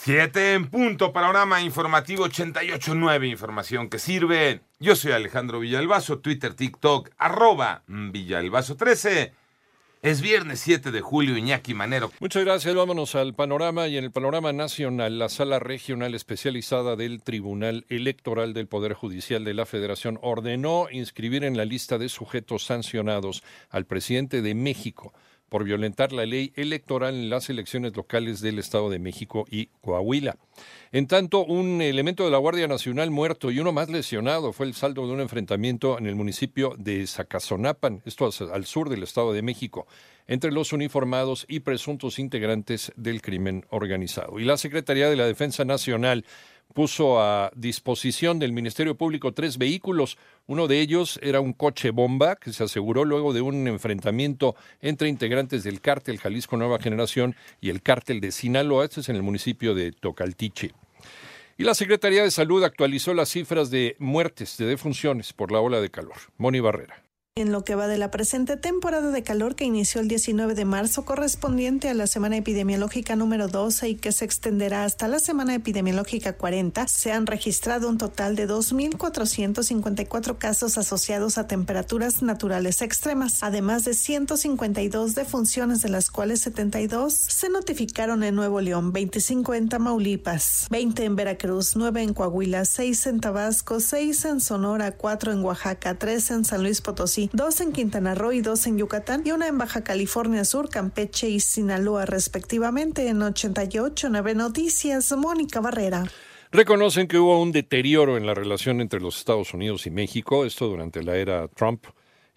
Siete en punto, panorama informativo 88.9, información que sirve. Yo soy Alejandro Villalbazo, Twitter, TikTok, arroba Villalbazo13. Es viernes 7 de julio, Iñaki Manero. Muchas gracias. Vámonos al panorama y en el panorama nacional, la sala regional especializada del Tribunal Electoral del Poder Judicial de la Federación ordenó inscribir en la lista de sujetos sancionados al presidente de México por violentar la ley electoral en las elecciones locales del Estado de México y Coahuila. En tanto, un elemento de la Guardia Nacional muerto y uno más lesionado fue el saldo de un enfrentamiento en el municipio de Zacazonapan, esto al sur del Estado de México, entre los uniformados y presuntos integrantes del crimen organizado. Y la Secretaría de la Defensa Nacional puso a disposición del Ministerio Público tres vehículos. Uno de ellos era un coche bomba que se aseguró luego de un enfrentamiento entre integrantes del cártel Jalisco Nueva Generación y el cártel de Sinaloa, este es en el municipio de Tocaltiche. Y la Secretaría de Salud actualizó las cifras de muertes, de defunciones por la ola de calor. Moni Barrera. En lo que va de la presente temporada de calor que inició el 19 de marzo correspondiente a la semana epidemiológica número 12 y que se extenderá hasta la semana epidemiológica 40, se han registrado un total de 2.454 casos asociados a temperaturas naturales extremas, además de 152 defunciones de las cuales 72 se notificaron en Nuevo León, 25 en Tamaulipas, 20 en Veracruz, 9 en Coahuila, 6 en Tabasco, 6 en Sonora, 4 en Oaxaca, 3 en San Luis Potosí, dos en Quintana Roo y dos en Yucatán y una en Baja California Sur, Campeche y Sinaloa respectivamente en 88 9 Noticias, Mónica Barrera. Reconocen que hubo un deterioro en la relación entre los Estados Unidos y México, esto durante la era Trump.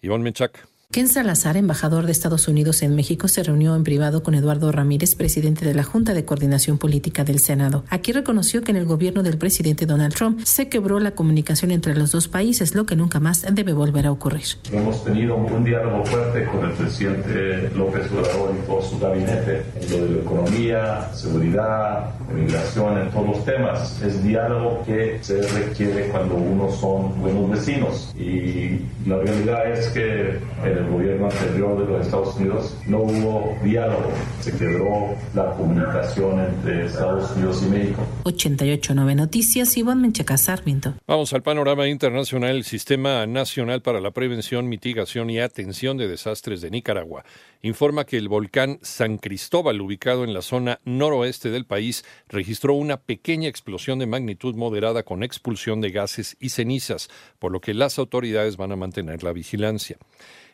Iván Menchac. Ken Salazar, embajador de Estados Unidos en México, se reunió en privado con Eduardo Ramírez, presidente de la Junta de Coordinación Política del Senado. Aquí reconoció que en el gobierno del presidente Donald Trump se quebró la comunicación entre los dos países, lo que nunca más debe volver a ocurrir. Hemos tenido un diálogo fuerte con el presidente López Obrador y todo su gabinete en lo de la economía, seguridad, migración, en todos los temas. Es diálogo que se requiere cuando uno son buenos vecinos. Y la realidad es que en el gobierno anterior de los Estados Unidos no hubo diálogo, se quebró la comunicación entre Estados Unidos y México. 88.9 Noticias, Iván Menchaca Sarmiento. Vamos al panorama internacional. El Sistema Nacional para la Prevención, Mitigación y Atención de Desastres de Nicaragua informa que el volcán San Cristóbal, ubicado en la zona noroeste del país, registró una pequeña explosión de magnitud moderada con expulsión de gases y cenizas, por lo que las autoridades van a mantener la vigilancia.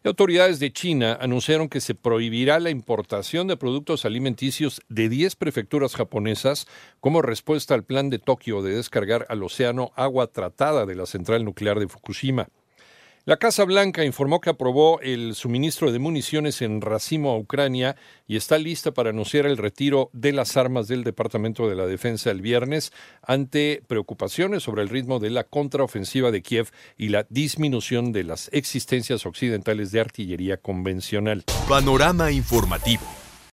Autoridades de China anunciaron que se prohibirá la importación de productos alimenticios de 10 prefecturas japonesas como respuesta al plan de Tokio de descargar al océano agua tratada de la central nuclear de Fukushima. La Casa Blanca informó que aprobó el suministro de municiones en racimo a Ucrania y está lista para anunciar el retiro de las armas del Departamento de la Defensa el viernes ante preocupaciones sobre el ritmo de la contraofensiva de Kiev y la disminución de las existencias occidentales de artillería convencional. Panorama informativo.